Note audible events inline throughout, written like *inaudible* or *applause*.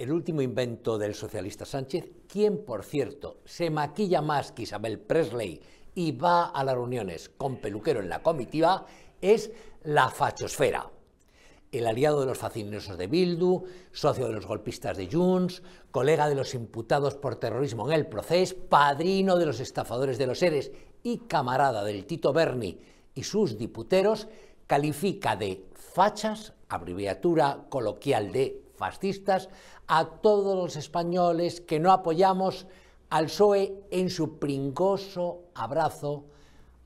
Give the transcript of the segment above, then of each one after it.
el último invento del socialista Sánchez, quien, por cierto, se maquilla más que Isabel Presley y va a las reuniones con peluquero en la comitiva, es la fachosfera. El aliado de los fascinosos de Bildu, socio de los golpistas de Junts, colega de los imputados por terrorismo en el proceso, padrino de los estafadores de los seres y camarada del Tito Berni y sus diputeros, califica de fachas, abreviatura coloquial de fascistas, a todos los españoles que no apoyamos al PSOE en su pringoso abrazo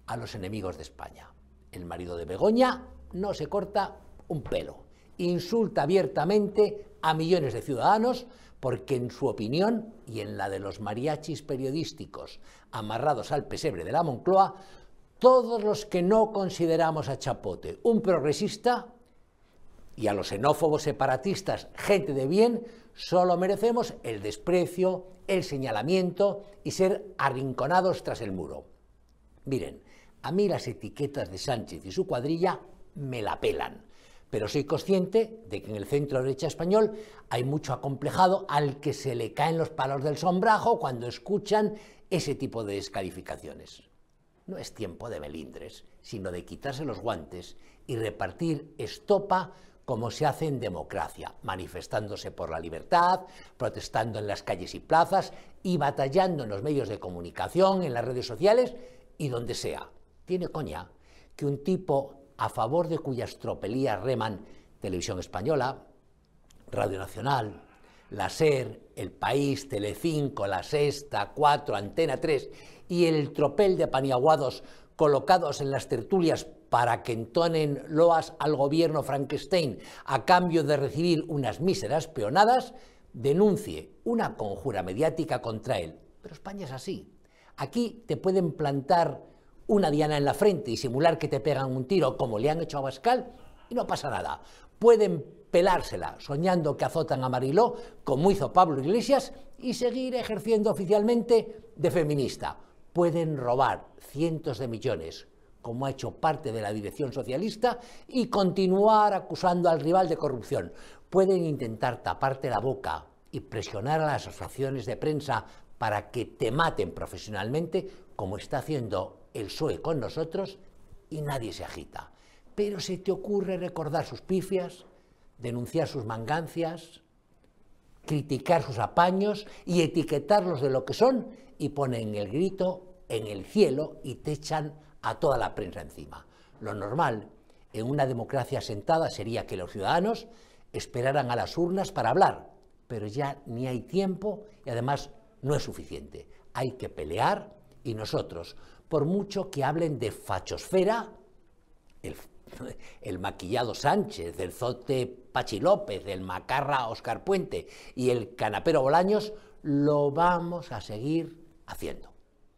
a los enemigos de España. El marido de Begoña no se corta un pelo, insulta abiertamente a millones de ciudadanos porque en su opinión y en la de los mariachis periodísticos amarrados al pesebre de la Moncloa, todos los que no consideramos a Chapote un progresista y a los xenófobos separatistas, gente de bien, solo merecemos el desprecio, el señalamiento y ser arrinconados tras el muro. Miren, a mí las etiquetas de Sánchez y su cuadrilla me la pelan, pero soy consciente de que en el centro derecha español hay mucho acomplejado al que se le caen los palos del sombrajo cuando escuchan ese tipo de descalificaciones. No es tiempo de melindres, sino de quitarse los guantes y repartir estopa como se hace en democracia, manifestándose por la libertad, protestando en las calles y plazas y batallando en los medios de comunicación, en las redes sociales y donde sea. Tiene coña que un tipo a favor de cuyas tropelías reman Televisión Española, Radio Nacional, la SER, El País, Telecinco, La Sexta, Cuatro, Antena 3 y el tropel de paniaguados colocados en las tertulias para que entonen loas al gobierno Frankenstein a cambio de recibir unas míseras peonadas, denuncie una conjura mediática contra él. Pero España es así. Aquí te pueden plantar una diana en la frente y simular que te pegan un tiro como le han hecho a Bascal y no pasa nada. Pueden pelársela soñando que azotan a Mariló como hizo Pablo Iglesias y seguir ejerciendo oficialmente de feminista. Pueden robar cientos de millones como ha hecho parte de la dirección socialista, y continuar acusando al rival de corrupción. Pueden intentar taparte la boca y presionar a las asociaciones de prensa para que te maten profesionalmente, como está haciendo el PSOE con nosotros, y nadie se agita. Pero se te ocurre recordar sus pifias, denunciar sus mangancias, criticar sus apaños y etiquetarlos de lo que son, y ponen el grito en el cielo y te echan a toda la prensa encima. Lo normal en una democracia sentada sería que los ciudadanos esperaran a las urnas para hablar, pero ya ni hay tiempo y además no es suficiente. Hay que pelear y nosotros, por mucho que hablen de fachosfera, *laughs* el, maquillado Sánchez, el zote Pachi López, el macarra Oscar Puente y el canapero Bolaños, lo vamos a seguir haciendo.